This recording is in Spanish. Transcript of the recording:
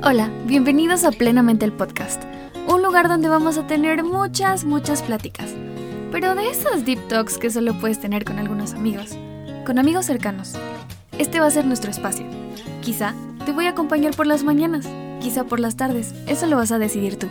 Hola, bienvenidos a Plenamente el Podcast, un lugar donde vamos a tener muchas, muchas pláticas, pero de esas deep talks que solo puedes tener con algunos amigos, con amigos cercanos. Este va a ser nuestro espacio. Quizá te voy a acompañar por las mañanas, quizá por las tardes, eso lo vas a decidir tú.